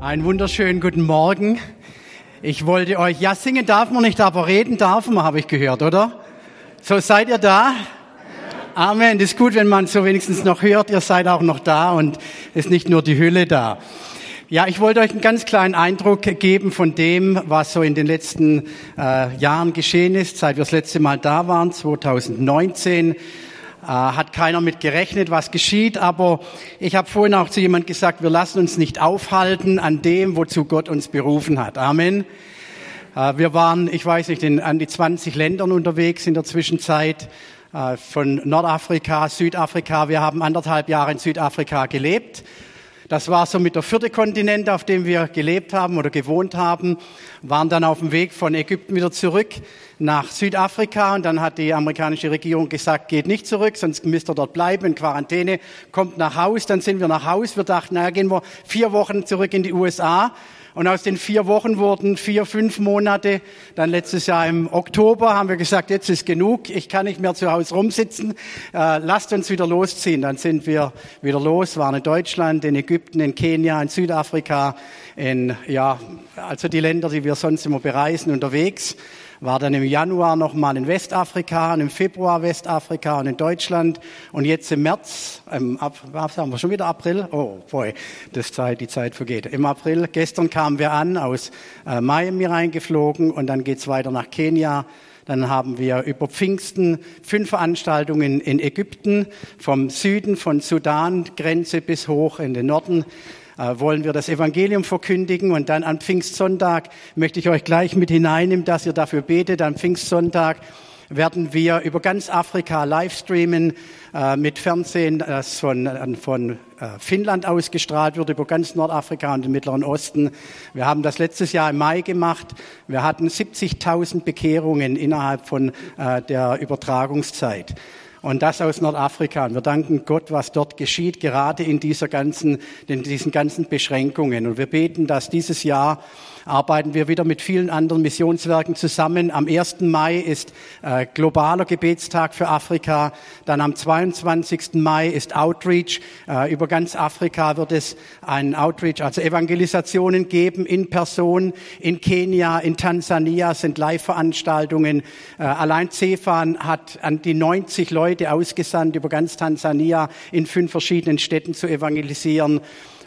Einen wunderschönen guten Morgen. Ich wollte euch, ja, singen darf man nicht, aber reden darf man, habe ich gehört, oder? So, seid ihr da? Amen. Das ist gut, wenn man so wenigstens noch hört, ihr seid auch noch da und ist nicht nur die Hülle da. Ja, ich wollte euch einen ganz kleinen Eindruck geben von dem, was so in den letzten äh, Jahren geschehen ist, seit wir das letzte Mal da waren, 2019. Äh, hat keiner mit gerechnet, was geschieht, aber ich habe vorhin auch zu jemand gesagt, wir lassen uns nicht aufhalten an dem, wozu Gott uns berufen hat. Amen. Äh, wir waren, ich weiß nicht, in an die 20 Ländern unterwegs in der Zwischenzeit, äh, von Nordafrika, Südafrika. Wir haben anderthalb Jahre in Südafrika gelebt das war so mit der vierte Kontinent, auf dem wir gelebt haben oder gewohnt haben, waren dann auf dem Weg von Ägypten wieder zurück nach Südafrika. Und dann hat die amerikanische Regierung gesagt, geht nicht zurück, sonst müsst ihr dort bleiben in Quarantäne, kommt nach Haus, dann sind wir nach Haus, wir dachten, naja, gehen wir vier Wochen zurück in die USA und aus den vier Wochen wurden vier, fünf Monate. Dann letztes Jahr im Oktober haben wir gesagt, jetzt ist genug. Ich kann nicht mehr zu Hause rumsitzen. Äh, lasst uns wieder losziehen. Dann sind wir wieder los, waren in Deutschland, in Ägypten, in Kenia, in Südafrika, in, ja, also die Länder, die wir sonst immer bereisen, unterwegs war dann im Januar nochmal in Westafrika und im Februar Westafrika und in Deutschland und jetzt im März, im Ab, was haben wir schon wieder April? Oh, boy, das Zeit, die Zeit vergeht. Im April, gestern kamen wir an, aus äh, Miami reingeflogen und dann geht's weiter nach Kenia. Dann haben wir über Pfingsten fünf Veranstaltungen in Ägypten, vom Süden, von Sudan, Grenze bis hoch in den Norden wollen wir das Evangelium verkündigen und dann am Pfingstsonntag möchte ich euch gleich mit hineinnehmen, dass ihr dafür betet. Am Pfingstsonntag werden wir über ganz Afrika livestreamen äh, mit Fernsehen, das von, äh, von äh, Finnland ausgestrahlt wird, über ganz Nordafrika und den Mittleren Osten. Wir haben das letztes Jahr im Mai gemacht. Wir hatten 70.000 Bekehrungen innerhalb von äh, der Übertragungszeit. Und das aus Nordafrika. Und wir danken Gott, was dort geschieht, gerade in dieser ganzen, in diesen ganzen Beschränkungen. Und wir beten, dass dieses Jahr arbeiten wir wieder mit vielen anderen Missionswerken zusammen. Am 1. Mai ist äh, globaler Gebetstag für Afrika. Dann am 22. Mai ist Outreach. Äh, über ganz Afrika wird es einen Outreach, also Evangelisationen geben in Person. In Kenia, in Tansania sind Live-Veranstaltungen. Äh, allein Cefan hat an die 90 Leute ausgesandt über ganz Tansania in fünf verschiedenen Städten zu evangelisieren.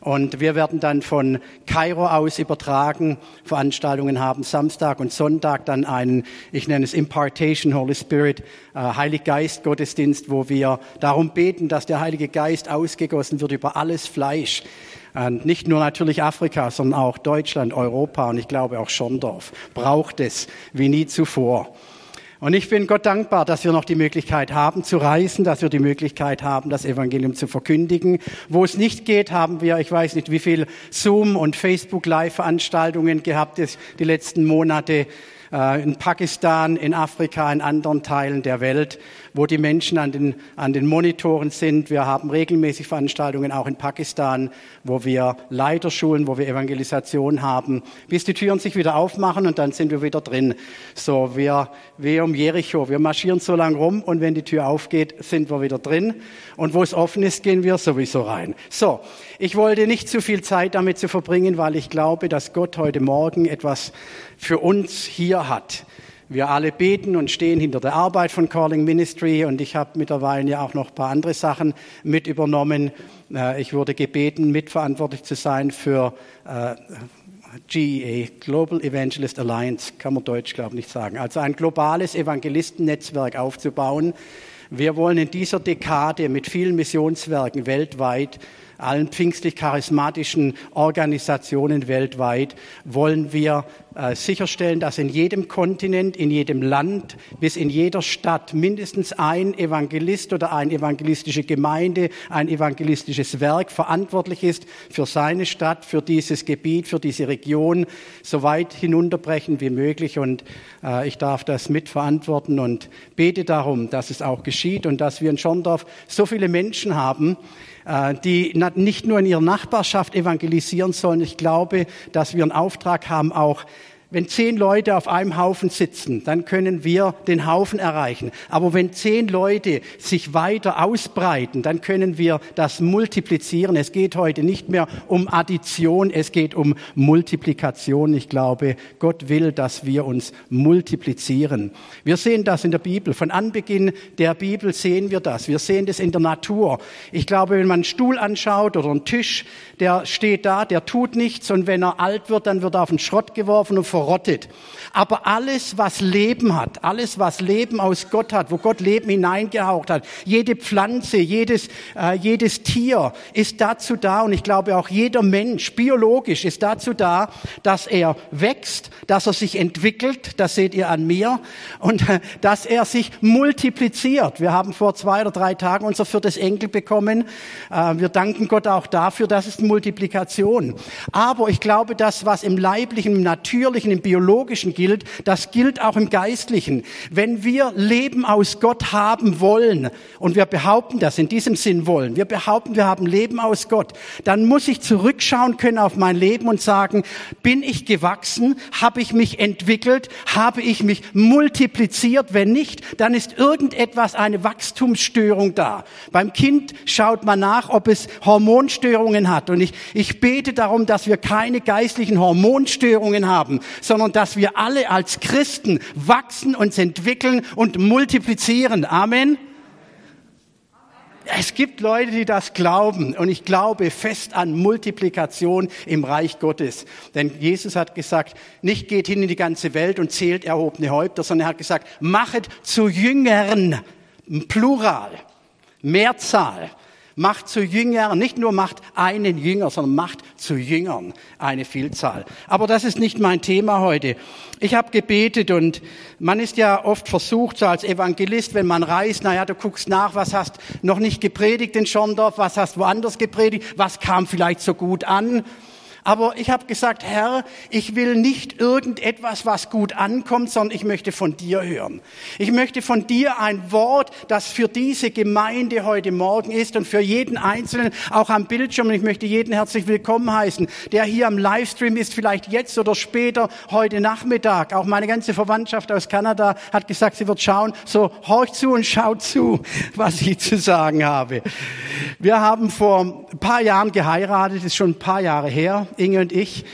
Und wir werden dann von Kairo aus übertragen, Veranstaltungen haben, Samstag und Sonntag dann einen, ich nenne es Impartation Holy Spirit, äh, Heilig Geist Gottesdienst, wo wir darum beten, dass der Heilige Geist ausgegossen wird über alles Fleisch. Und nicht nur natürlich Afrika, sondern auch Deutschland, Europa und ich glaube auch Schorndorf braucht es wie nie zuvor. Und ich bin Gott dankbar, dass wir noch die Möglichkeit haben zu reisen, dass wir die Möglichkeit haben, das Evangelium zu verkündigen. Wo es nicht geht, haben wir, ich weiß nicht, wie viel Zoom und Facebook Live Veranstaltungen gehabt die letzten Monate äh, in Pakistan, in Afrika, in anderen Teilen der Welt, wo die Menschen an den, an den Monitoren sind. Wir haben regelmäßig Veranstaltungen auch in Pakistan, wo wir Leiterschulen, wo wir Evangelisation haben, bis die Türen sich wieder aufmachen und dann sind wir wieder drin. So, wir, wir um Jericho, wir marschieren so lang rum und wenn die Tür aufgeht, sind wir wieder drin. Und wo es offen ist, gehen wir sowieso rein. So, ich wollte nicht zu viel Zeit damit zu verbringen, weil ich glaube, dass Gott heute Morgen etwas für uns hier hat. Wir alle beten und stehen hinter der Arbeit von Calling Ministry und ich habe mittlerweile ja auch noch ein paar andere Sachen mit übernommen. Äh, ich wurde gebeten, mitverantwortlich zu sein für äh, GEA, Global Evangelist Alliance, kann man Deutsch, glaube ich, nicht sagen. Also ein globales Evangelistennetzwerk aufzubauen. Wir wollen in dieser Dekade mit vielen Missionswerken weltweit allen pfingstlich charismatischen Organisationen weltweit wollen wir äh, sicherstellen, dass in jedem Kontinent, in jedem Land, bis in jeder Stadt mindestens ein Evangelist oder eine evangelistische Gemeinde, ein evangelistisches Werk verantwortlich ist für seine Stadt, für dieses Gebiet, für diese Region, so weit hinunterbrechen wie möglich. Und äh, ich darf das mitverantworten und bete darum, dass es auch geschieht und dass wir in Schorndorf so viele Menschen haben, die nicht nur in ihrer Nachbarschaft evangelisieren sollen. Ich glaube, dass wir einen Auftrag haben, auch wenn zehn Leute auf einem Haufen sitzen, dann können wir den Haufen erreichen. Aber wenn zehn Leute sich weiter ausbreiten, dann können wir das multiplizieren. Es geht heute nicht mehr um Addition, es geht um Multiplikation. Ich glaube, Gott will, dass wir uns multiplizieren. Wir sehen das in der Bibel. Von Anbeginn der Bibel sehen wir das. Wir sehen das in der Natur. Ich glaube, wenn man einen Stuhl anschaut oder einen Tisch, der steht da, der tut nichts und wenn er alt wird, dann wird er auf den Schrott geworfen und verrottet. Aber alles, was Leben hat, alles, was Leben aus Gott hat, wo Gott Leben hineingehaucht hat, jede Pflanze, jedes, äh, jedes Tier ist dazu da und ich glaube auch jeder Mensch, biologisch, ist dazu da, dass er wächst, dass er sich entwickelt, das seht ihr an mir, und äh, dass er sich multipliziert. Wir haben vor zwei oder drei Tagen unser viertes Enkel bekommen. Äh, wir danken Gott auch dafür, dass es Multiplikation. Aber ich glaube, das, was im Leiblichen, im Natürlichen, im Biologischen gilt, das gilt auch im Geistlichen. Wenn wir Leben aus Gott haben wollen, und wir behaupten das in diesem Sinn wollen, wir behaupten, wir haben Leben aus Gott, dann muss ich zurückschauen können auf mein Leben und sagen, bin ich gewachsen? Habe ich mich entwickelt? Habe ich mich multipliziert? Wenn nicht, dann ist irgendetwas, eine Wachstumsstörung da. Beim Kind schaut man nach, ob es Hormonstörungen hat. Und ich, ich bete darum, dass wir keine geistlichen Hormonstörungen haben, sondern dass wir alle als Christen wachsen, uns entwickeln und multiplizieren. Amen. Es gibt Leute, die das glauben und ich glaube fest an Multiplikation im Reich Gottes. Denn Jesus hat gesagt, nicht geht hin in die ganze Welt und zählt erhobene Häupter, sondern er hat gesagt, machet zu Jüngern, Plural, Mehrzahl. Macht zu Jüngern, nicht nur macht einen Jünger, sondern macht zu Jüngern eine Vielzahl. Aber das ist nicht mein Thema heute. Ich habe gebetet und man ist ja oft versucht, so als Evangelist, wenn man reist, naja, du guckst nach, was hast noch nicht gepredigt in Schondorf, was hast woanders gepredigt, was kam vielleicht so gut an. Aber ich habe gesagt, Herr, ich will nicht irgendetwas, was gut ankommt, sondern ich möchte von dir hören. Ich möchte von dir ein Wort, das für diese Gemeinde heute Morgen ist und für jeden Einzelnen, auch am Bildschirm. Und ich möchte jeden herzlich willkommen heißen, der hier am Livestream ist, vielleicht jetzt oder später, heute Nachmittag. Auch meine ganze Verwandtschaft aus Kanada hat gesagt, sie wird schauen. So, horch zu und schaut zu, was ich zu sagen habe. Wir haben vor ein paar Jahren geheiratet, ist schon ein paar Jahre her. Inge und ich.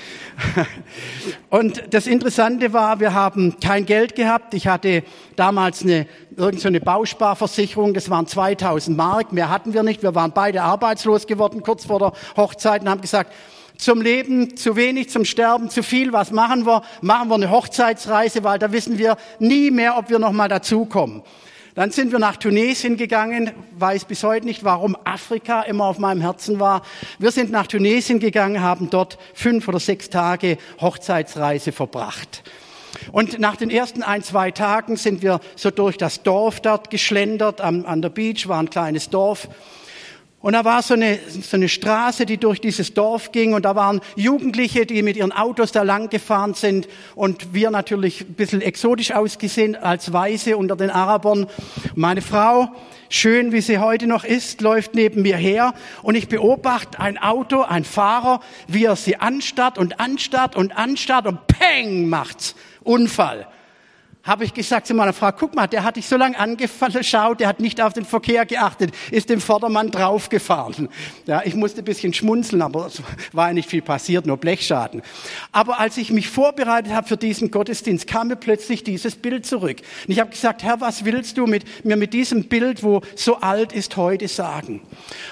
Und das Interessante war, wir haben kein Geld gehabt. Ich hatte damals eine, irgendeine so Bausparversicherung, das waren 2000 Mark. Mehr hatten wir nicht. Wir waren beide arbeitslos geworden kurz vor der Hochzeit und haben gesagt, zum Leben zu wenig, zum Sterben zu viel. Was machen wir? Machen wir eine Hochzeitsreise, weil da wissen wir nie mehr, ob wir noch mal dazukommen. Dann sind wir nach Tunesien gegangen, weiß bis heute nicht, warum Afrika immer auf meinem Herzen war. Wir sind nach Tunesien gegangen, haben dort fünf oder sechs Tage Hochzeitsreise verbracht. Und nach den ersten ein, zwei Tagen sind wir so durch das Dorf dort geschlendert. Am, an der Beach war ein kleines Dorf. Und da war so eine, so eine Straße, die durch dieses Dorf ging. Und da waren Jugendliche, die mit ihren Autos da lang gefahren sind. Und wir natürlich ein bisschen exotisch ausgesehen als Weiße unter den Arabern. Meine Frau, schön wie sie heute noch ist, läuft neben mir her. Und ich beobachte ein Auto, ein Fahrer, wie er sie anstarrt und anstarrt und anstarrt und peng macht's. Unfall habe ich gesagt zu meiner Frau, guck mal, der hat dich so lange angeschaut, der hat nicht auf den Verkehr geachtet, ist dem Vordermann draufgefahren. Ja, ich musste ein bisschen schmunzeln, aber es war ja nicht viel passiert, nur Blechschaden. Aber als ich mich vorbereitet habe für diesen Gottesdienst, kam mir plötzlich dieses Bild zurück. Und ich habe gesagt, Herr, was willst du mit, mir mit diesem Bild, wo so alt ist, heute sagen?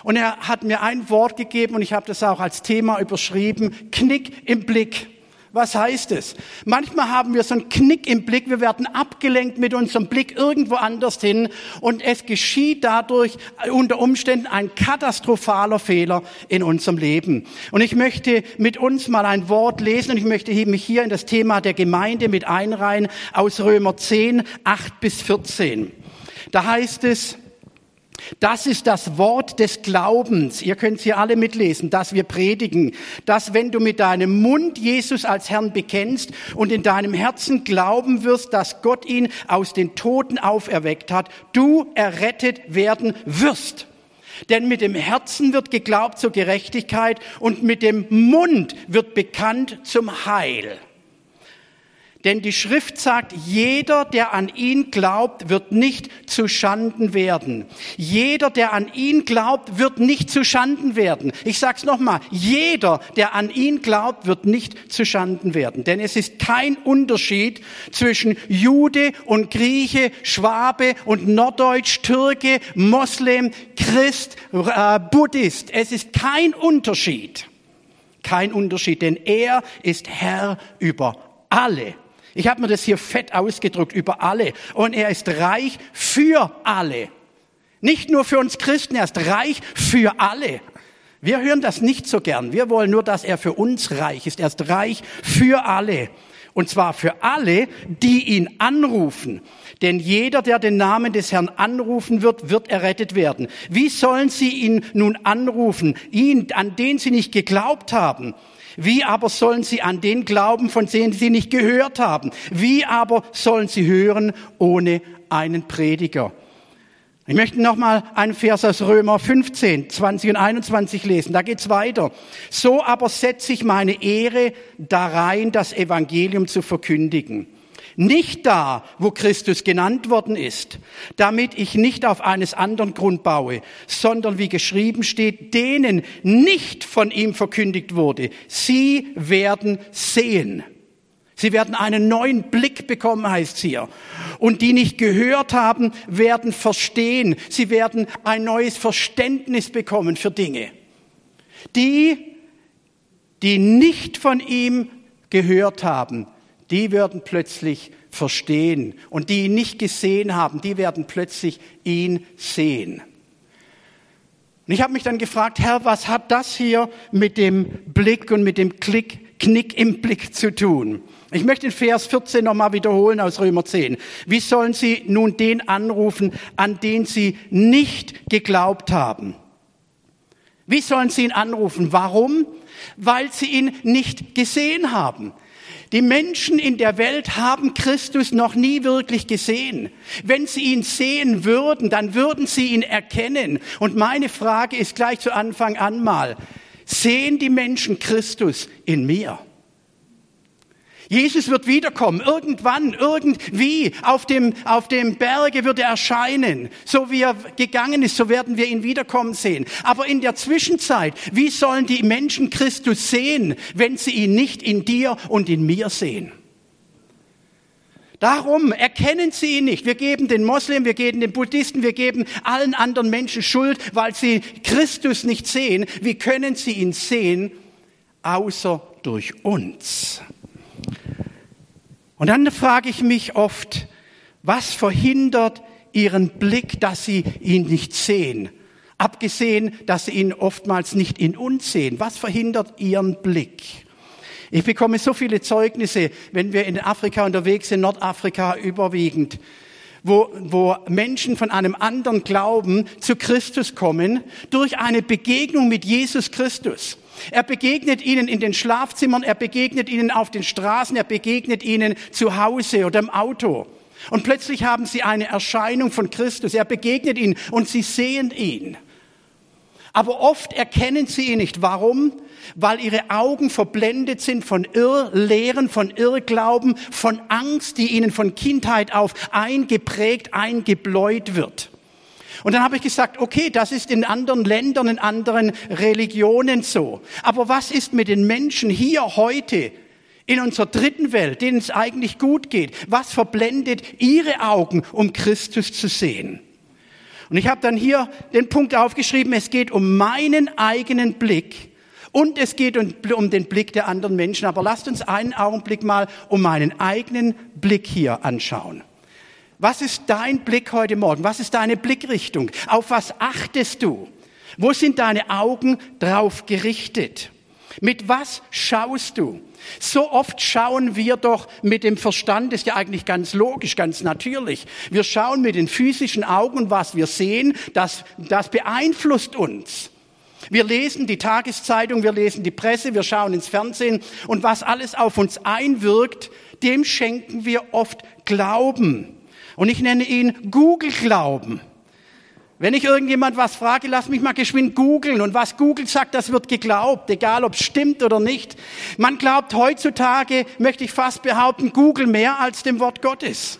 Und er hat mir ein Wort gegeben und ich habe das auch als Thema überschrieben, Knick im Blick. Was heißt es? Manchmal haben wir so einen Knick im Blick, wir werden abgelenkt mit unserem Blick irgendwo anders hin und es geschieht dadurch unter Umständen ein katastrophaler Fehler in unserem Leben. Und ich möchte mit uns mal ein Wort lesen und ich möchte mich hier in das Thema der Gemeinde mit einreihen aus Römer 10, 8 bis 14. Da heißt es, das ist das Wort des Glaubens. Ihr könnt sie alle mitlesen, dass wir predigen. Dass wenn du mit deinem Mund Jesus als Herrn bekennst und in deinem Herzen glauben wirst, dass Gott ihn aus den Toten auferweckt hat, du errettet werden wirst. Denn mit dem Herzen wird geglaubt zur Gerechtigkeit und mit dem Mund wird bekannt zum Heil. Denn die Schrift sagt, jeder, der an ihn glaubt, wird nicht zu Schanden werden. Jeder, der an ihn glaubt, wird nicht zu Schanden werden. Ich sag's nochmal, jeder, der an ihn glaubt, wird nicht zu Schanden werden. Denn es ist kein Unterschied zwischen Jude und Grieche, Schwabe und Norddeutsch, Türke, Moslem, Christ, äh, Buddhist. Es ist kein Unterschied. Kein Unterschied, denn er ist Herr über alle. Ich habe mir das hier fett ausgedruckt, über alle. Und er ist reich für alle. Nicht nur für uns Christen, er ist reich für alle. Wir hören das nicht so gern. Wir wollen nur, dass er für uns reich ist. Er ist reich für alle. Und zwar für alle, die ihn anrufen. Denn jeder, der den Namen des Herrn anrufen wird, wird errettet werden. Wie sollen sie ihn nun anrufen? Ihn, an den sie nicht geglaubt haben. Wie aber sollen sie an den glauben, von denen sie nicht gehört haben? Wie aber sollen sie hören ohne einen Prediger? Ich möchte noch mal einen Vers aus Römer 15, 20 und 21 lesen. Da geht's weiter. So aber setze ich meine Ehre darein, das Evangelium zu verkündigen. Nicht da, wo Christus genannt worden ist, damit ich nicht auf eines anderen Grund baue, sondern wie geschrieben steht, denen nicht von ihm verkündigt wurde, sie werden sehen. Sie werden einen neuen Blick bekommen, heißt hier. Und die nicht gehört haben, werden verstehen. Sie werden ein neues Verständnis bekommen für Dinge. Die, die nicht von ihm gehört haben, die werden plötzlich verstehen. Und die ihn nicht gesehen haben, die werden plötzlich ihn sehen. Und ich habe mich dann gefragt, Herr, was hat das hier mit dem Blick und mit dem Klick, Knick im Blick zu tun? Ich möchte den Vers 14 nochmal wiederholen aus Römer 10. Wie sollen sie nun den anrufen, an den sie nicht geglaubt haben? Wie sollen sie ihn anrufen? Warum? Weil sie ihn nicht gesehen haben. Die Menschen in der Welt haben Christus noch nie wirklich gesehen. Wenn sie ihn sehen würden, dann würden sie ihn erkennen. Und meine Frage ist gleich zu Anfang an mal, sehen die Menschen Christus in mir? Jesus wird wiederkommen, irgendwann, irgendwie, auf dem, auf dem Berge wird er erscheinen. So wie er gegangen ist, so werden wir ihn wiederkommen sehen. Aber in der Zwischenzeit, wie sollen die Menschen Christus sehen, wenn sie ihn nicht in dir und in mir sehen? Darum erkennen sie ihn nicht. Wir geben den Moslem, wir geben den Buddhisten, wir geben allen anderen Menschen Schuld, weil sie Christus nicht sehen. Wie können sie ihn sehen, außer durch uns? Und dann frage ich mich oft, was verhindert ihren Blick, dass sie ihn nicht sehen? Abgesehen, dass sie ihn oftmals nicht in uns sehen. Was verhindert ihren Blick? Ich bekomme so viele Zeugnisse, wenn wir in Afrika unterwegs sind, Nordafrika überwiegend, wo, wo Menschen von einem anderen Glauben zu Christus kommen durch eine Begegnung mit Jesus Christus. Er begegnet ihnen in den Schlafzimmern, er begegnet ihnen auf den Straßen, er begegnet ihnen zu Hause oder im Auto. Und plötzlich haben sie eine Erscheinung von Christus. Er begegnet ihnen und sie sehen ihn. Aber oft erkennen sie ihn nicht. Warum? Weil ihre Augen verblendet sind von Irrlehren, von Irrglauben, von Angst, die ihnen von Kindheit auf eingeprägt, eingebläut wird. Und dann habe ich gesagt, okay, das ist in anderen Ländern, in anderen Religionen so. Aber was ist mit den Menschen hier heute? in unserer dritten Welt, denen es eigentlich gut geht, was verblendet ihre Augen, um Christus zu sehen? Und ich habe dann hier den Punkt aufgeschrieben, es geht um meinen eigenen Blick und es geht um, um, den Blick der anderen Menschen. Aber lasst uns einen Augenblick mal um meinen eigenen Blick hier anschauen. Was ist dein Blick heute Morgen? Was ist deine Blickrichtung? Auf was achtest du? Wo sind deine Augen drauf gerichtet? Mit was schaust du? So oft schauen wir doch mit dem Verstand, das ist ja eigentlich ganz logisch, ganz natürlich. Wir schauen mit den physischen Augen was wir sehen, das, das beeinflusst uns. Wir lesen die Tageszeitung, wir lesen die Presse, wir schauen ins Fernsehen und was alles auf uns einwirkt, dem schenken wir oft Glauben. Und ich nenne ihn Google-Glauben. Wenn ich irgendjemand was frage, lass mich mal geschwind googeln. Und was Google sagt, das wird geglaubt, egal ob es stimmt oder nicht. Man glaubt heutzutage, möchte ich fast behaupten, Google mehr als dem Wort Gottes.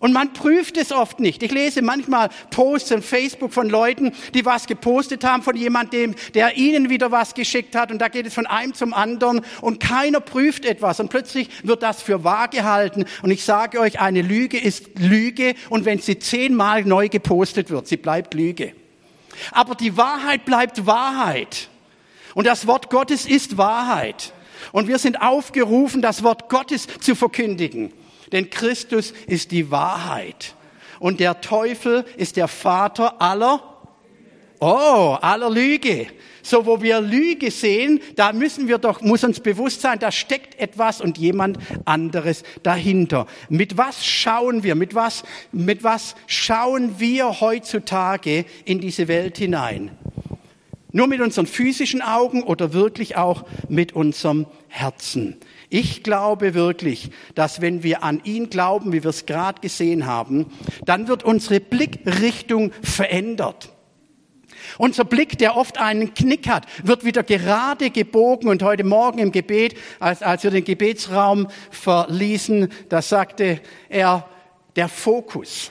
Und man prüft es oft nicht. Ich lese manchmal Posts in Facebook von Leuten, die was gepostet haben von jemandem, der ihnen wieder was geschickt hat. Und da geht es von einem zum anderen und keiner prüft etwas. Und plötzlich wird das für wahr gehalten. Und ich sage euch, eine Lüge ist Lüge. Und wenn sie zehnmal neu gepostet wird, sie bleibt Lüge. Aber die Wahrheit bleibt Wahrheit. Und das Wort Gottes ist Wahrheit. Und wir sind aufgerufen, das Wort Gottes zu verkündigen. Denn Christus ist die Wahrheit. Und der Teufel ist der Vater aller, oh, aller Lüge. So, wo wir Lüge sehen, da müssen wir doch, muss uns bewusst sein, da steckt etwas und jemand anderes dahinter. Mit was schauen wir, mit was, mit was schauen wir heutzutage in diese Welt hinein? Nur mit unseren physischen Augen oder wirklich auch mit unserem Herzen? Ich glaube wirklich, dass wenn wir an ihn glauben, wie wir es gerade gesehen haben, dann wird unsere Blickrichtung verändert. Unser Blick, der oft einen Knick hat, wird wieder gerade gebogen. Und heute Morgen im Gebet, als, als wir den Gebetsraum verließen, da sagte er, der Fokus.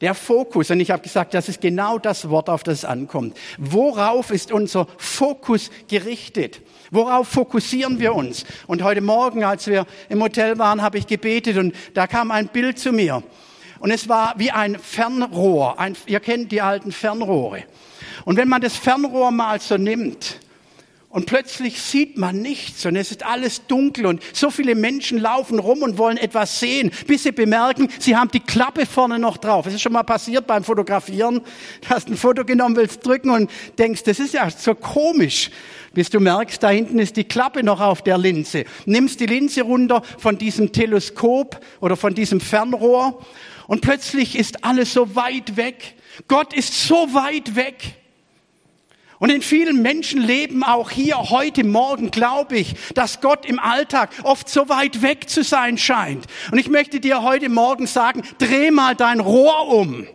Der Fokus, und ich habe gesagt, das ist genau das Wort, auf das es ankommt. Worauf ist unser Fokus gerichtet? Worauf fokussieren wir uns? Und heute Morgen, als wir im Hotel waren, habe ich gebetet und da kam ein Bild zu mir. Und es war wie ein Fernrohr. Ein, ihr kennt die alten Fernrohre. Und wenn man das Fernrohr mal so nimmt und plötzlich sieht man nichts und es ist alles dunkel und so viele Menschen laufen rum und wollen etwas sehen, bis sie bemerken, sie haben die Klappe vorne noch drauf. Es ist schon mal passiert beim Fotografieren. Du hast ein Foto genommen, willst drücken und denkst, das ist ja so komisch bis du merkst, da hinten ist die Klappe noch auf der Linse. Nimmst die Linse runter von diesem Teleskop oder von diesem Fernrohr und plötzlich ist alles so weit weg. Gott ist so weit weg. Und in vielen Menschenleben, auch hier heute Morgen, glaube ich, dass Gott im Alltag oft so weit weg zu sein scheint. Und ich möchte dir heute Morgen sagen, dreh mal dein Rohr um.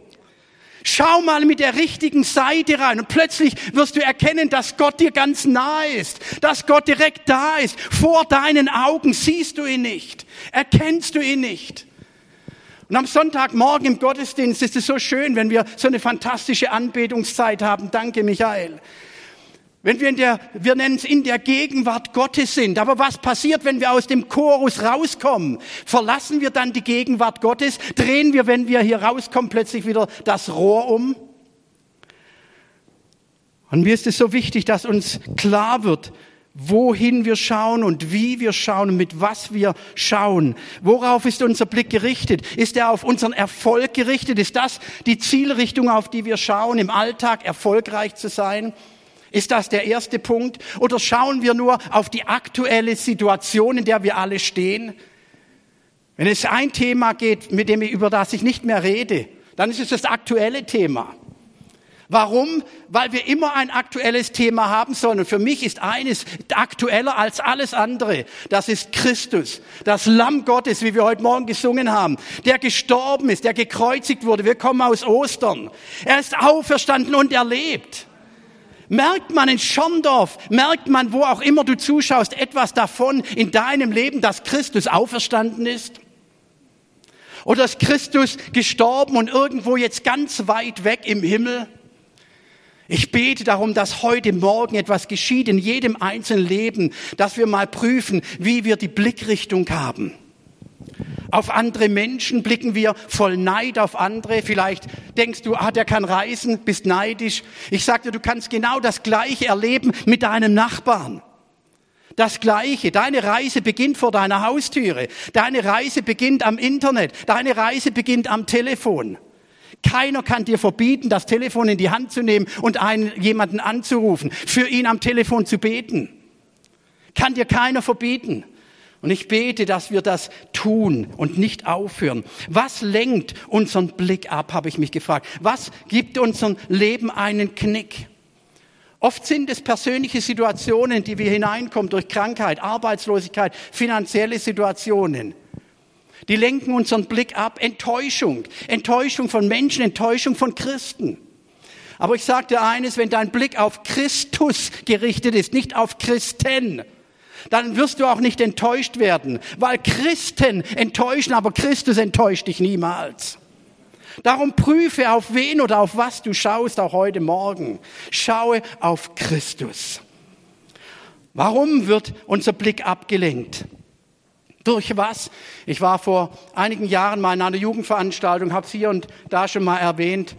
Schau mal mit der richtigen Seite rein und plötzlich wirst du erkennen, dass Gott dir ganz nahe ist, dass Gott direkt da ist. Vor deinen Augen siehst du ihn nicht, erkennst du ihn nicht. Und am Sonntagmorgen im Gottesdienst ist es so schön, wenn wir so eine fantastische Anbetungszeit haben. Danke, Michael. Wenn wir in der, wir nennen es in der Gegenwart Gottes sind. Aber was passiert, wenn wir aus dem Chorus rauskommen? Verlassen wir dann die Gegenwart Gottes? Drehen wir, wenn wir hier rauskommen, plötzlich wieder das Rohr um? Und mir ist es so wichtig, dass uns klar wird, wohin wir schauen und wie wir schauen und mit was wir schauen. Worauf ist unser Blick gerichtet? Ist er auf unseren Erfolg gerichtet? Ist das die Zielrichtung, auf die wir schauen, im Alltag erfolgreich zu sein? Ist das der erste Punkt? Oder schauen wir nur auf die aktuelle Situation, in der wir alle stehen? Wenn es ein Thema geht, mit dem ich, über das ich nicht mehr rede, dann ist es das aktuelle Thema. Warum? Weil wir immer ein aktuelles Thema haben sollen. Und für mich ist eines aktueller als alles andere. Das ist Christus, das Lamm Gottes, wie wir heute Morgen gesungen haben, der gestorben ist, der gekreuzigt wurde. Wir kommen aus Ostern. Er ist auferstanden und er lebt. Merkt man in Schorndorf, merkt man, wo auch immer du zuschaust, etwas davon in deinem Leben, dass Christus auferstanden ist? Oder ist Christus gestorben und irgendwo jetzt ganz weit weg im Himmel? Ich bete darum, dass heute Morgen etwas geschieht in jedem einzelnen Leben, dass wir mal prüfen, wie wir die Blickrichtung haben. Auf andere Menschen blicken wir voll Neid auf andere. Vielleicht denkst du, ah, der kann reisen, bist neidisch. Ich sagte, du kannst genau das Gleiche erleben mit deinem Nachbarn. Das Gleiche. Deine Reise beginnt vor deiner Haustüre. Deine Reise beginnt am Internet. Deine Reise beginnt am Telefon. Keiner kann dir verbieten, das Telefon in die Hand zu nehmen und einen, jemanden anzurufen, für ihn am Telefon zu beten. Kann dir keiner verbieten. Und ich bete, dass wir das tun und nicht aufhören. Was lenkt unseren Blick ab, habe ich mich gefragt. Was gibt unserem Leben einen Knick? Oft sind es persönliche Situationen, die wir hineinkommen durch Krankheit, Arbeitslosigkeit, finanzielle Situationen, Die lenken unseren Blick ab. Enttäuschung. Enttäuschung von Menschen, Enttäuschung von Christen. Aber ich sage dir eines, wenn dein Blick auf Christus gerichtet ist, nicht auf Christen, dann wirst du auch nicht enttäuscht werden, weil Christen enttäuschen, aber Christus enttäuscht dich niemals. Darum prüfe, auf wen oder auf was du schaust, auch heute Morgen. Schaue auf Christus. Warum wird unser Blick abgelenkt? Durch was? Ich war vor einigen Jahren mal in einer Jugendveranstaltung, habe es hier und da schon mal erwähnt.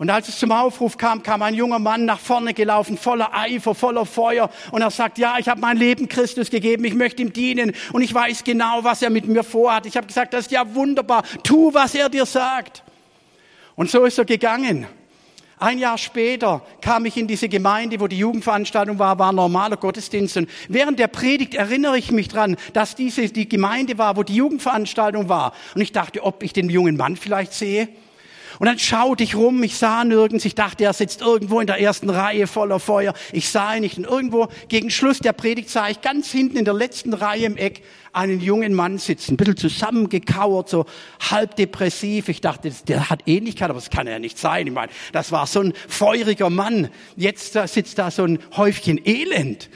Und als es zum Aufruf kam, kam ein junger Mann nach vorne gelaufen, voller Eifer, voller Feuer. Und er sagt, ja, ich habe mein Leben Christus gegeben, ich möchte ihm dienen und ich weiß genau, was er mit mir vorhat. Ich habe gesagt, das ist ja wunderbar, tu, was er dir sagt. Und so ist er gegangen. Ein Jahr später kam ich in diese Gemeinde, wo die Jugendveranstaltung war, war normaler Gottesdienst. Und während der Predigt erinnere ich mich dran, dass diese die Gemeinde war, wo die Jugendveranstaltung war. Und ich dachte, ob ich den jungen Mann vielleicht sehe. Und dann schaute ich rum, ich sah nirgends, ich dachte, er sitzt irgendwo in der ersten Reihe voller Feuer. Ich sah ihn nicht. Und irgendwo gegen Schluss der Predigt sah ich ganz hinten in der letzten Reihe im Eck einen jungen Mann sitzen, ein bisschen zusammengekauert, so halb depressiv. Ich dachte, der hat Ähnlichkeit, aber das kann ja nicht sein. Ich meine, das war so ein feuriger Mann. Jetzt sitzt da so ein Häufchen Elend.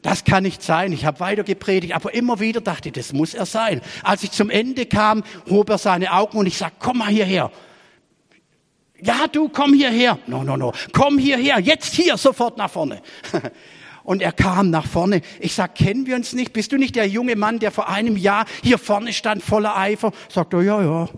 Das kann nicht sein. Ich habe weiter gepredigt, aber immer wieder dachte ich, das muss er sein. Als ich zum Ende kam, hob er seine Augen und ich sag, komm mal hierher. Ja, du, komm hierher. No, no, no. Komm hierher. Jetzt hier, sofort nach vorne. Und er kam nach vorne. Ich sag, kennen wir uns nicht? Bist du nicht der junge Mann, der vor einem Jahr hier vorne stand, voller Eifer? Sagt er, ja, ja.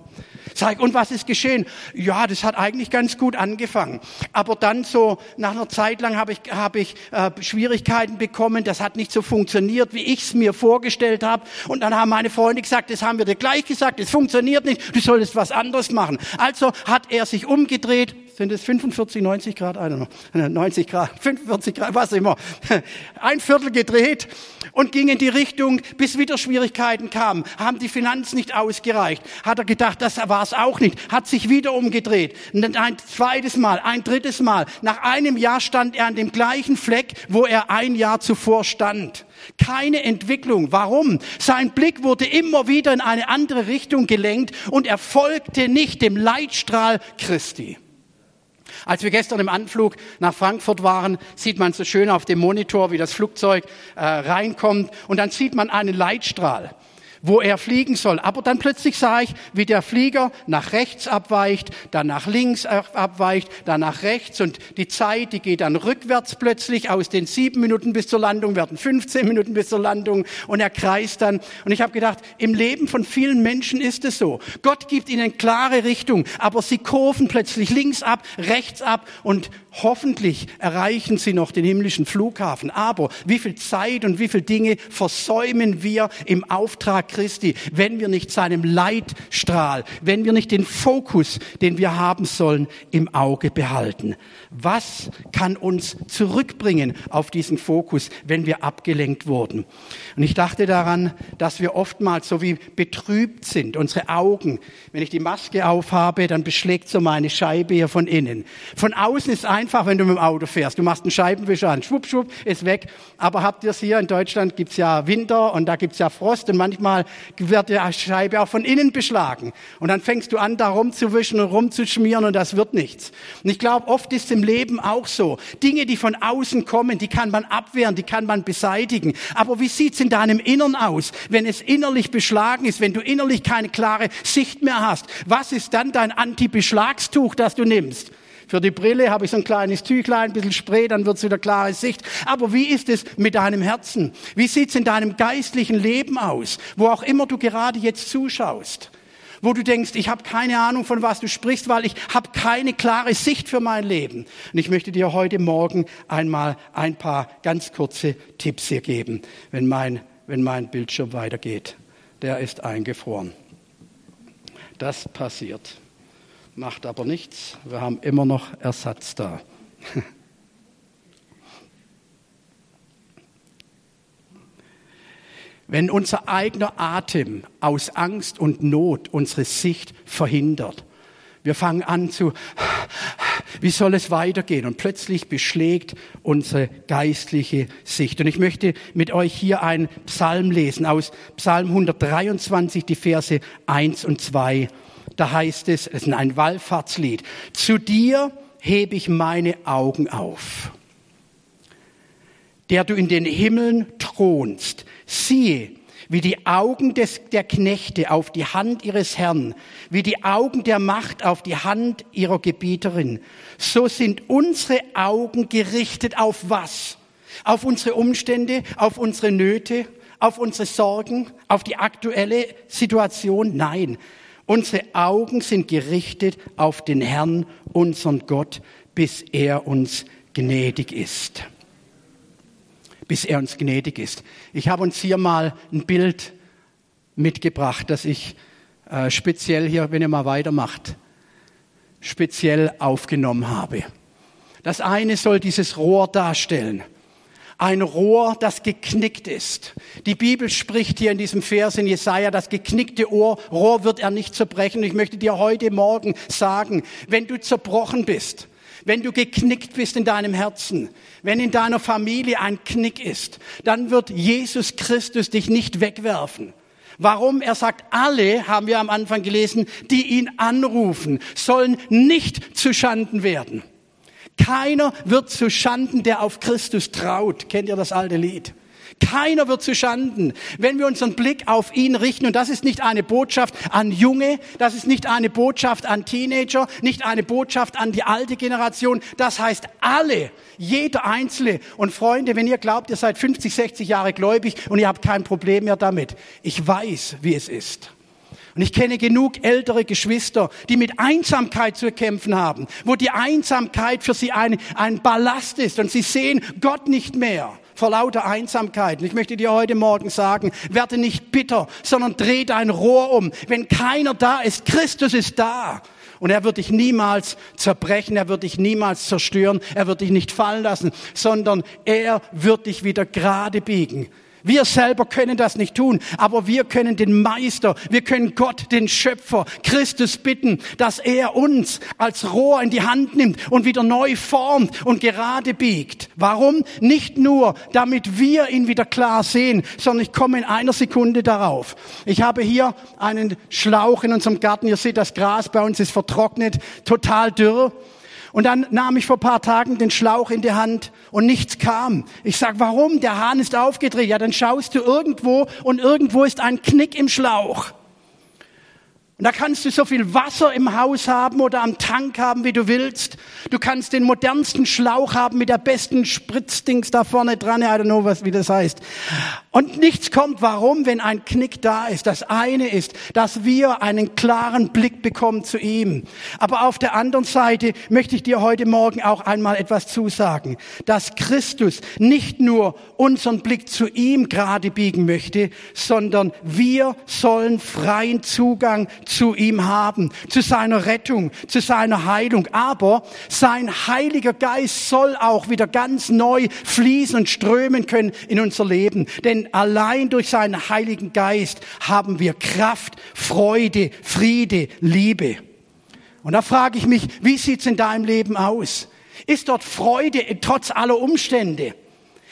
Sag, und was ist geschehen? Ja, das hat eigentlich ganz gut angefangen. Aber dann so, nach einer Zeit lang habe ich, hab ich äh, Schwierigkeiten bekommen. Das hat nicht so funktioniert, wie ich es mir vorgestellt habe. Und dann haben meine Freunde gesagt, das haben wir dir gleich gesagt, es funktioniert nicht, du solltest was anderes machen. Also hat er sich umgedreht, sind es 45, 90 Grad? I don't know. 90 Grad, 45 Grad, was immer. Ein Viertel gedreht und ging in die Richtung, bis wieder Schwierigkeiten kamen. Haben die Finanzen nicht ausgereicht. Hat er gedacht, das war es auch nicht. Hat sich wieder umgedreht. Und ein zweites Mal, ein drittes Mal. Nach einem Jahr stand er an dem gleichen Fleck, wo er ein Jahr zuvor stand. Keine Entwicklung. Warum? Sein Blick wurde immer wieder in eine andere Richtung gelenkt und er folgte nicht dem Leitstrahl Christi. Als wir gestern im Anflug nach Frankfurt waren, sieht man so schön auf dem Monitor, wie das Flugzeug äh, reinkommt. Und dann sieht man einen Leitstrahl wo er fliegen soll. Aber dann plötzlich sah ich, wie der Flieger nach rechts abweicht, dann nach links abweicht, dann nach rechts und die Zeit, die geht dann rückwärts plötzlich. Aus den sieben Minuten bis zur Landung werden 15 Minuten bis zur Landung und er kreist dann. Und ich habe gedacht, im Leben von vielen Menschen ist es so. Gott gibt ihnen klare Richtung, aber sie kurven plötzlich links ab, rechts ab und hoffentlich erreichen sie noch den himmlischen Flughafen. Aber wie viel Zeit und wie viel Dinge versäumen wir im Auftrag Christi, wenn wir nicht seinem Leitstrahl, wenn wir nicht den Fokus, den wir haben sollen, im Auge behalten. Was kann uns zurückbringen auf diesen Fokus, wenn wir abgelenkt wurden? Und ich dachte daran, dass wir oftmals so wie betrübt sind, unsere Augen. Wenn ich die Maske aufhabe, dann beschlägt so meine Scheibe hier von innen. Von außen ist einfach, wenn du mit dem Auto fährst. Du machst einen Scheibenwischer an, schwupp, schwupp, ist weg. Aber habt ihr es hier in Deutschland, gibt's ja Winter und da gibt's ja Frost und manchmal wird die Scheibe auch von innen beschlagen. Und dann fängst du an, da rumzuwischen und rumzuschmieren und das wird nichts. Und ich glaube, oft ist im Leben auch so. Dinge, die von außen kommen, die kann man abwehren, die kann man beseitigen. Aber wie sieht's in deinem Innern aus, wenn es innerlich beschlagen ist, wenn du innerlich keine klare Sicht mehr hast? Was ist dann dein Anti-Beschlagstuch, das du nimmst? Für die Brille habe ich so ein kleines Tüchlein, ein bisschen Spray, dann wird's wieder klare Sicht. Aber wie ist es mit deinem Herzen? Wie sieht's in deinem geistlichen Leben aus? Wo auch immer du gerade jetzt zuschaust wo du denkst, ich habe keine Ahnung, von was du sprichst, weil ich habe keine klare Sicht für mein Leben. Und ich möchte dir heute Morgen einmal ein paar ganz kurze Tipps hier geben, wenn mein, wenn mein Bildschirm weitergeht. Der ist eingefroren. Das passiert macht aber nichts. Wir haben immer noch Ersatz da. Wenn unser eigener Atem aus Angst und Not unsere Sicht verhindert, wir fangen an zu, Wie soll es weitergehen? Und plötzlich beschlägt unsere geistliche Sicht. Und ich möchte mit euch hier einen Psalm lesen aus Psalm 123, die Verse 1 und 2. Da heißt es, es ist ein Wallfahrtslied. Zu dir hebe ich meine Augen auf. Der du in den Himmeln thronst. Siehe, wie die Augen des, der Knechte auf die Hand ihres Herrn, wie die Augen der Macht auf die Hand ihrer Gebieterin. So sind unsere Augen gerichtet auf was? Auf unsere Umstände, auf unsere Nöte, auf unsere Sorgen, auf die aktuelle Situation? Nein. Unsere Augen sind gerichtet auf den Herrn, unseren Gott, bis er uns gnädig ist bis er uns gnädig ist. Ich habe uns hier mal ein Bild mitgebracht, das ich äh, speziell hier, wenn ihr mal weitermacht, speziell aufgenommen habe. Das eine soll dieses Rohr darstellen. Ein Rohr, das geknickt ist. Die Bibel spricht hier in diesem Vers in Jesaja, das geknickte Ohr, Rohr wird er nicht zerbrechen. Ich möchte dir heute Morgen sagen, wenn du zerbrochen bist, wenn du geknickt bist in deinem Herzen, wenn in deiner Familie ein Knick ist, dann wird Jesus Christus dich nicht wegwerfen. Warum? Er sagt, alle, haben wir am Anfang gelesen, die ihn anrufen, sollen nicht zu Schanden werden. Keiner wird zu Schanden, der auf Christus traut. Kennt ihr das alte Lied? Keiner wird zu Schanden, wenn wir unseren Blick auf ihn richten. Und das ist nicht eine Botschaft an Junge, das ist nicht eine Botschaft an Teenager, nicht eine Botschaft an die alte Generation. Das heißt alle, jeder Einzelne. Und Freunde, wenn ihr glaubt, ihr seid 50, 60 Jahre gläubig und ihr habt kein Problem mehr damit. Ich weiß, wie es ist. Und ich kenne genug ältere Geschwister, die mit Einsamkeit zu kämpfen haben, wo die Einsamkeit für sie ein, ein Ballast ist und sie sehen Gott nicht mehr vor lauter Einsamkeit. Und ich möchte dir heute Morgen sagen, werde nicht bitter, sondern dreh dein Rohr um. Wenn keiner da ist, Christus ist da. Und er wird dich niemals zerbrechen, er wird dich niemals zerstören, er wird dich nicht fallen lassen, sondern er wird dich wieder gerade biegen. Wir selber können das nicht tun, aber wir können den Meister, wir können Gott, den Schöpfer, Christus bitten, dass er uns als Rohr in die Hand nimmt und wieder neu formt und gerade biegt. Warum? Nicht nur, damit wir ihn wieder klar sehen, sondern ich komme in einer Sekunde darauf. Ich habe hier einen Schlauch in unserem Garten. Ihr seht, das Gras bei uns ist vertrocknet, total dürr. Und dann nahm ich vor paar Tagen den Schlauch in die Hand und nichts kam. Ich sag, warum? Der Hahn ist aufgedreht. Ja, dann schaust du irgendwo und irgendwo ist ein Knick im Schlauch. Und da kannst du so viel Wasser im Haus haben oder am Tank haben, wie du willst. Du kannst den modernsten Schlauch haben mit der besten Spritzdings da vorne dran. I don't know, was, wie das heißt. Und nichts kommt. Warum? Wenn ein Knick da ist. Das eine ist, dass wir einen klaren Blick bekommen zu ihm. Aber auf der anderen Seite möchte ich dir heute Morgen auch einmal etwas zusagen. Dass Christus nicht nur unseren Blick zu ihm gerade biegen möchte, sondern wir sollen freien Zugang zu ihm haben, zu seiner Rettung, zu seiner Heilung. Aber sein Heiliger Geist soll auch wieder ganz neu fließen und strömen können in unser Leben. Denn allein durch seinen Heiligen Geist haben wir Kraft, Freude, Friede, Liebe. Und da frage ich mich, wie sieht's in deinem Leben aus? Ist dort Freude trotz aller Umstände?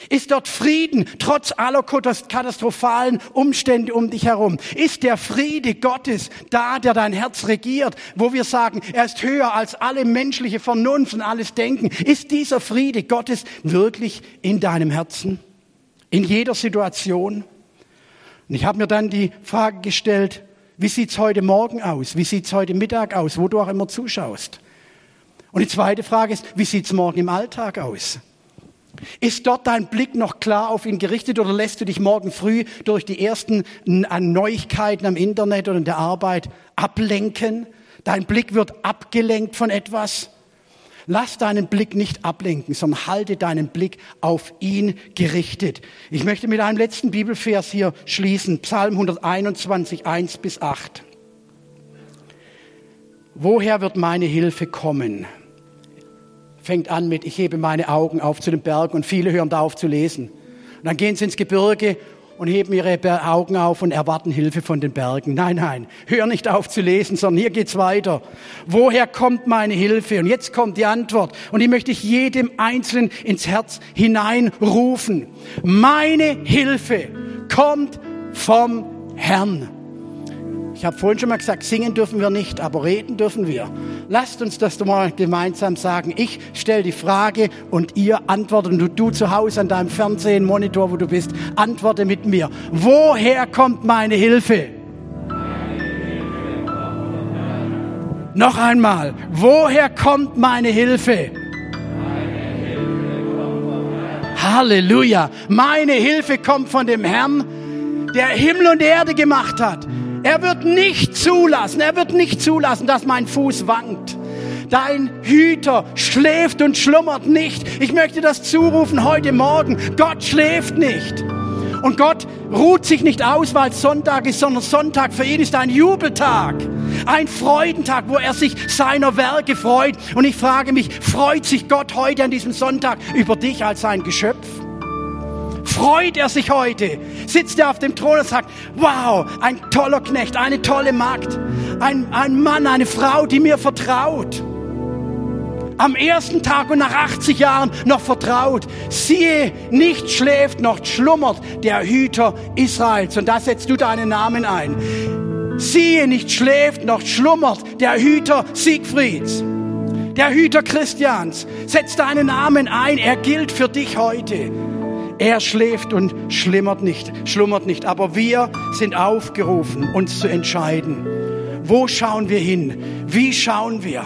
Ist dort Frieden trotz aller katastrophalen Umstände um dich herum? Ist der Friede Gottes da, der dein Herz regiert, wo wir sagen, er ist höher als alle menschliche Vernunft und alles Denken? Ist dieser Friede Gottes wirklich in deinem Herzen? In jeder Situation? Und ich habe mir dann die Frage gestellt, wie sieht's heute Morgen aus? Wie sieht's heute Mittag aus? Wo du auch immer zuschaust. Und die zweite Frage ist, wie sieht's morgen im Alltag aus? Ist dort dein Blick noch klar auf ihn gerichtet oder lässt du dich morgen früh durch die ersten Neuigkeiten am Internet oder in der Arbeit ablenken? Dein Blick wird abgelenkt von etwas. Lass deinen Blick nicht ablenken, sondern halte deinen Blick auf ihn gerichtet. Ich möchte mit einem letzten Bibelvers hier schließen. Psalm 121, 1 bis 8. Woher wird meine Hilfe kommen? Fängt an mit, ich hebe meine Augen auf zu den Bergen und viele hören da auf zu lesen. Und dann gehen sie ins Gebirge und heben ihre Augen auf und erwarten Hilfe von den Bergen. Nein, nein, hör nicht auf zu lesen, sondern hier geht's weiter. Woher kommt meine Hilfe? Und jetzt kommt die Antwort. Und die möchte ich jedem Einzelnen ins Herz hineinrufen. Meine Hilfe kommt vom Herrn. Ich habe vorhin schon mal gesagt, singen dürfen wir nicht, aber reden dürfen wir. Lasst uns das mal gemeinsam sagen. Ich stelle die Frage und ihr antwortet. Und du, du zu Hause an deinem Fernsehen, Monitor, wo du bist, antworte mit mir. Woher kommt meine Hilfe? Noch einmal. Woher kommt meine Hilfe? Halleluja. Meine Hilfe kommt von dem Herrn, der Himmel und Erde gemacht hat. Er wird nicht zulassen, er wird nicht zulassen, dass mein Fuß wankt. Dein Hüter schläft und schlummert nicht. Ich möchte das zurufen heute Morgen. Gott schläft nicht. Und Gott ruht sich nicht aus, weil Sonntag ist, sondern Sonntag für ihn ist ein Jubeltag, ein Freudentag, wo er sich seiner Werke freut. Und ich frage mich, freut sich Gott heute an diesem Sonntag über dich als sein Geschöpf? Freut er sich heute. Sitzt er auf dem Thron und sagt, wow, ein toller Knecht, eine tolle Magd, ein, ein Mann, eine Frau, die mir vertraut. Am ersten Tag und nach 80 Jahren noch vertraut. Siehe, nicht schläft noch schlummert der Hüter Israels. Und da setzt du deinen Namen ein. Siehe, nicht schläft noch schlummert der Hüter Siegfrieds der Hüter Christians. Setz deinen Namen ein, er gilt für dich heute. Er schläft und schlummert nicht, schlummert nicht. Aber wir sind aufgerufen, uns zu entscheiden. Wo schauen wir hin? Wie schauen wir?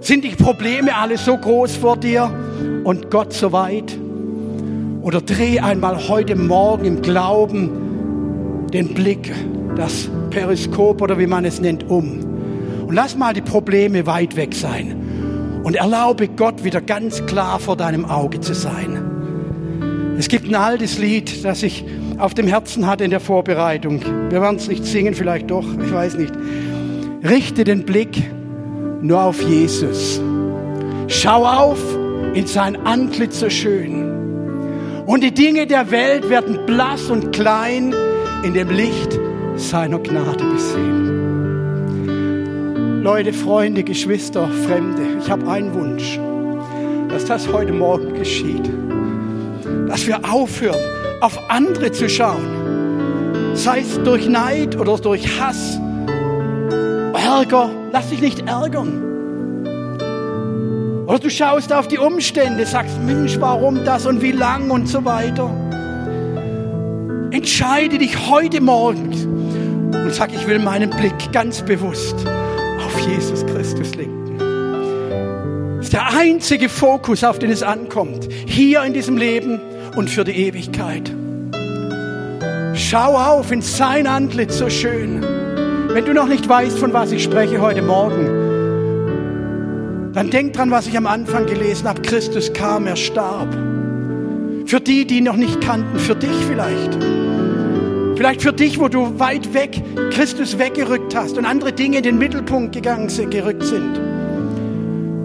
Sind die Probleme alle so groß vor dir und Gott so weit? Oder dreh einmal heute Morgen im Glauben den Blick, das Periskop oder wie man es nennt, um. Und lass mal die Probleme weit weg sein. Und erlaube Gott wieder ganz klar vor deinem Auge zu sein. Es gibt ein altes Lied, das ich auf dem Herzen hatte in der Vorbereitung. Wir werden es nicht singen, vielleicht doch, ich weiß nicht. Richte den Blick nur auf Jesus. Schau auf in sein Antlitz so schön. Und die Dinge der Welt werden blass und klein in dem Licht seiner Gnade besehen. Leute, Freunde, Geschwister, Fremde, ich habe einen Wunsch, dass das heute Morgen geschieht dass wir aufhören, auf andere zu schauen. Sei es durch Neid oder durch Hass, Ärger. Lass dich nicht ärgern. Oder du schaust auf die Umstände, sagst, Mensch, warum das und wie lang und so weiter. Entscheide dich heute Morgen und sag, ich will meinen Blick ganz bewusst auf Jesus Christus lenken. Das ist der einzige Fokus, auf den es ankommt. Hier in diesem Leben und für die Ewigkeit. Schau auf in sein Antlitz so schön. Wenn du noch nicht weißt, von was ich spreche heute Morgen, dann denk dran, was ich am Anfang gelesen habe. Christus kam, er starb. Für die, die ihn noch nicht kannten, für dich vielleicht. Vielleicht für dich, wo du weit weg Christus weggerückt hast und andere Dinge in den Mittelpunkt gegangen sind, gerückt sind.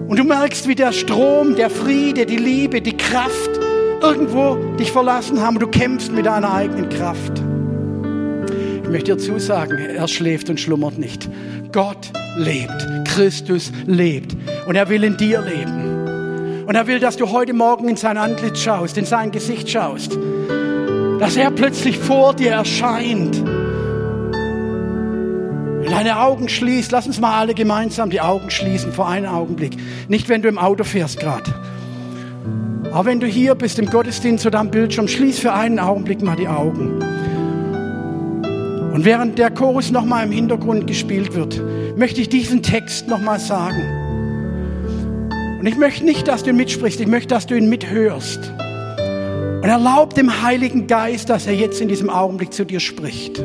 Und du merkst, wie der Strom, der Friede, die Liebe, die Kraft irgendwo dich verlassen haben und du kämpfst mit deiner eigenen Kraft. Ich möchte dir zusagen, er schläft und schlummert nicht. Gott lebt. Christus lebt. Und er will in dir leben. Und er will, dass du heute Morgen in sein Antlitz schaust, in sein Gesicht schaust. Dass er plötzlich vor dir erscheint. Deine Augen schließt, lass uns mal alle gemeinsam die Augen schließen vor einem Augenblick. Nicht, wenn du im Auto fährst gerade. Aber wenn du hier bist im Gottesdienst oder am Bildschirm, schließ für einen Augenblick mal die Augen. Und während der Chorus nochmal im Hintergrund gespielt wird, möchte ich diesen Text nochmal sagen. Und ich möchte nicht, dass du ihn mitsprichst, ich möchte, dass du ihn mithörst. Und erlaub dem Heiligen Geist, dass er jetzt in diesem Augenblick zu dir spricht.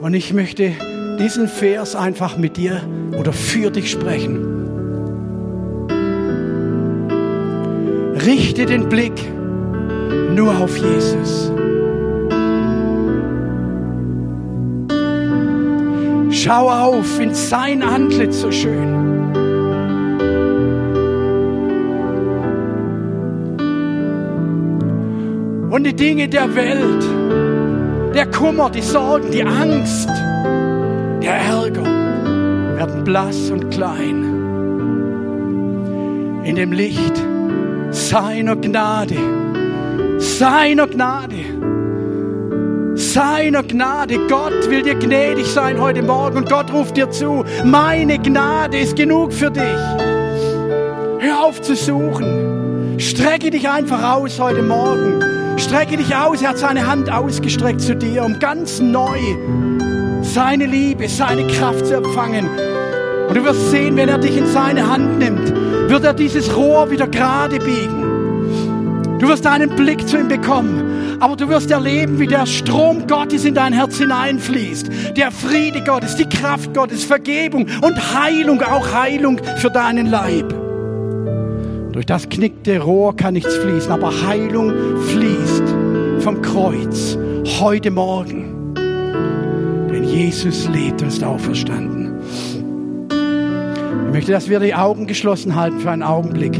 Und ich möchte diesen Vers einfach mit dir oder für dich sprechen. Richte den Blick nur auf Jesus. Schau auf in sein Antlitz so schön. Und die Dinge der Welt, der Kummer, die Sorgen, die Angst, der Ärger werden blass und klein. In dem Licht seiner Gnade, seiner Gnade, seiner Gnade. Gott will dir gnädig sein heute Morgen und Gott ruft dir zu, meine Gnade ist genug für dich. Hör auf zu suchen. Strecke dich einfach aus heute Morgen. Strecke dich aus. Er hat seine Hand ausgestreckt zu dir, um ganz neu seine Liebe, seine Kraft zu empfangen. Und du wirst sehen, wenn er dich in seine Hand nimmt, wird er dieses Rohr wieder gerade biegen. Du wirst einen Blick zu ihm bekommen, aber du wirst erleben, wie der Strom Gottes in dein Herz hineinfließt. Der Friede Gottes, die Kraft Gottes, Vergebung und Heilung, auch Heilung für deinen Leib. Durch das knickte Rohr kann nichts fließen, aber Heilung fließt vom Kreuz heute Morgen. Denn Jesus lebt und ist auferstanden. Ich möchte, dass wir die Augen geschlossen halten für einen Augenblick.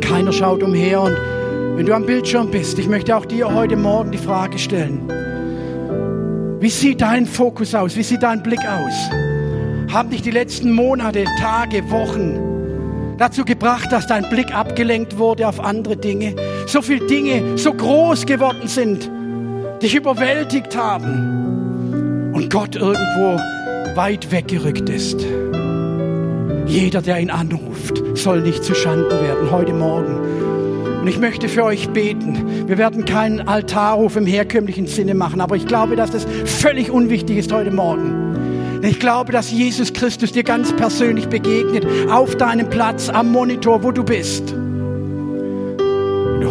Keiner schaut umher und wenn du am Bildschirm bist, ich möchte auch dir heute Morgen die Frage stellen. Wie sieht dein Fokus aus? Wie sieht dein Blick aus? Haben dich die letzten Monate, Tage, Wochen dazu gebracht, dass dein Blick abgelenkt wurde auf andere Dinge. So viele Dinge so groß geworden sind, dich überwältigt haben und Gott irgendwo weit weggerückt ist. Jeder, der ihn anruft, soll nicht zu Schanden werden heute Morgen. Und ich möchte für euch beten. Wir werden keinen Altarruf im herkömmlichen Sinne machen, aber ich glaube, dass das völlig unwichtig ist heute Morgen. Ich glaube, dass Jesus Christus dir ganz persönlich begegnet, auf deinem Platz, am Monitor, wo du bist.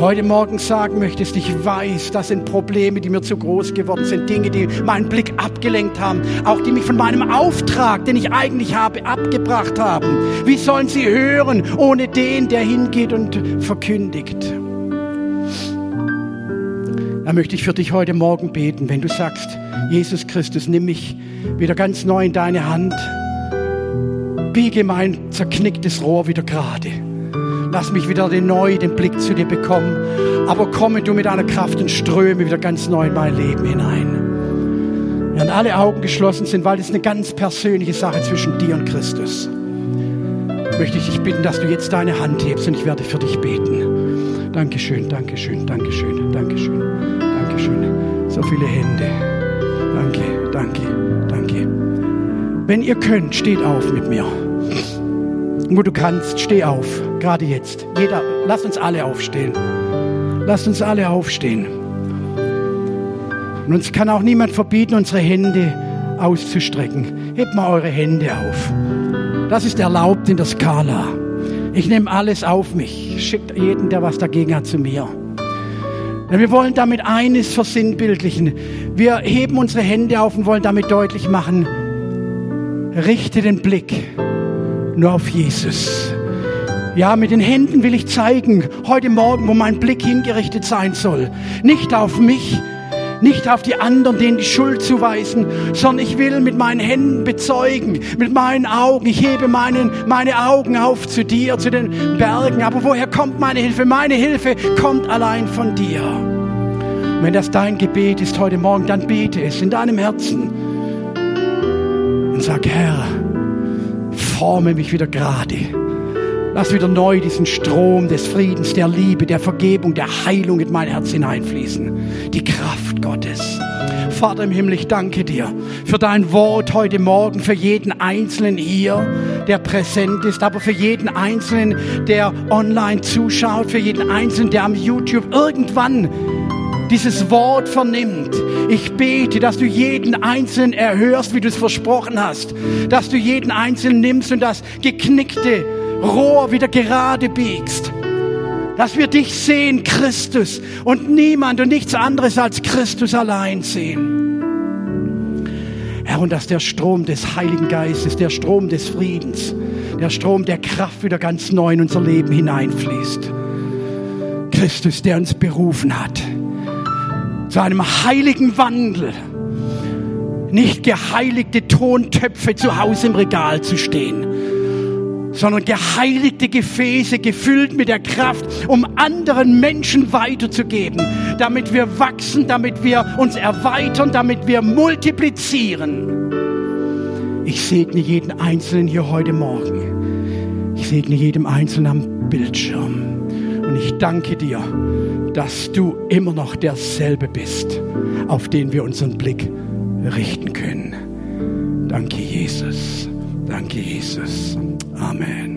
Heute Morgen sagen möchtest, ich weiß, das sind Probleme, die mir zu groß geworden sind, Dinge, die meinen Blick abgelenkt haben, auch die mich von meinem Auftrag, den ich eigentlich habe, abgebracht haben. Wie sollen sie hören ohne den, der hingeht und verkündigt? Da möchte ich für dich heute Morgen beten, wenn du sagst, Jesus Christus, nimm mich wieder ganz neu in deine Hand. Biege mein zerknicktes Rohr wieder gerade. Lass mich wieder den neu den Blick zu dir bekommen. Aber komme du mit deiner Kraft und ströme wieder ganz neu in mein Leben hinein. Während alle Augen geschlossen sind, weil es eine ganz persönliche Sache zwischen dir und Christus. Möchte ich dich bitten, dass du jetzt deine Hand hebst und ich werde für dich beten. Dankeschön, Dankeschön, Dankeschön, Dankeschön, Dankeschön. So viele Hände. Danke, danke, danke. Wenn ihr könnt, steht auf mit mir. Wo du kannst, steh auf. Gerade jetzt. Jeder, lasst uns alle aufstehen. Lasst uns alle aufstehen. Und uns kann auch niemand verbieten, unsere Hände auszustrecken. Hebt mal eure Hände auf. Das ist erlaubt in der Skala. Ich nehme alles auf mich. Schickt jeden, der was dagegen hat, zu mir. Denn wir wollen damit eines versinnbildlichen. Wir heben unsere Hände auf und wollen damit deutlich machen, richte den Blick nur auf Jesus. Ja, mit den Händen will ich zeigen, heute Morgen, wo mein Blick hingerichtet sein soll. Nicht auf mich, nicht auf die anderen, denen die Schuld zuweisen, sondern ich will mit meinen Händen bezeugen, mit meinen Augen. Ich hebe meinen, meine Augen auf zu dir, zu den Bergen. Aber woher kommt meine Hilfe? Meine Hilfe kommt allein von dir. Und wenn das dein Gebet ist heute Morgen, dann bete es in deinem Herzen und sag, Herr, forme mich wieder gerade. Lass wieder neu diesen Strom des Friedens, der Liebe, der Vergebung, der Heilung in mein Herz hineinfließen. Die Kraft Gottes. Vater im Himmel, ich danke dir für dein Wort heute Morgen, für jeden Einzelnen hier, der präsent ist, aber für jeden Einzelnen, der online zuschaut, für jeden Einzelnen, der am YouTube irgendwann dieses Wort vernimmt. Ich bete, dass du jeden Einzelnen erhörst, wie du es versprochen hast, dass du jeden Einzelnen nimmst und das geknickte Rohr wieder gerade biegst. Dass wir dich sehen, Christus, und niemand und nichts anderes als Christus allein sehen. Herr, und dass der Strom des Heiligen Geistes, der Strom des Friedens, der Strom der Kraft wieder ganz neu in unser Leben hineinfließt. Christus, der uns berufen hat zu einem heiligen Wandel, nicht geheiligte Tontöpfe zu Hause im Regal zu stehen sondern geheiligte Gefäße, gefüllt mit der Kraft, um anderen Menschen weiterzugeben, damit wir wachsen, damit wir uns erweitern, damit wir multiplizieren. Ich segne jeden Einzelnen hier heute Morgen. Ich segne jedem Einzelnen am Bildschirm. Und ich danke dir, dass du immer noch derselbe bist, auf den wir unseren Blick richten können. Danke, Jesus. Danke, Jesus. Amen.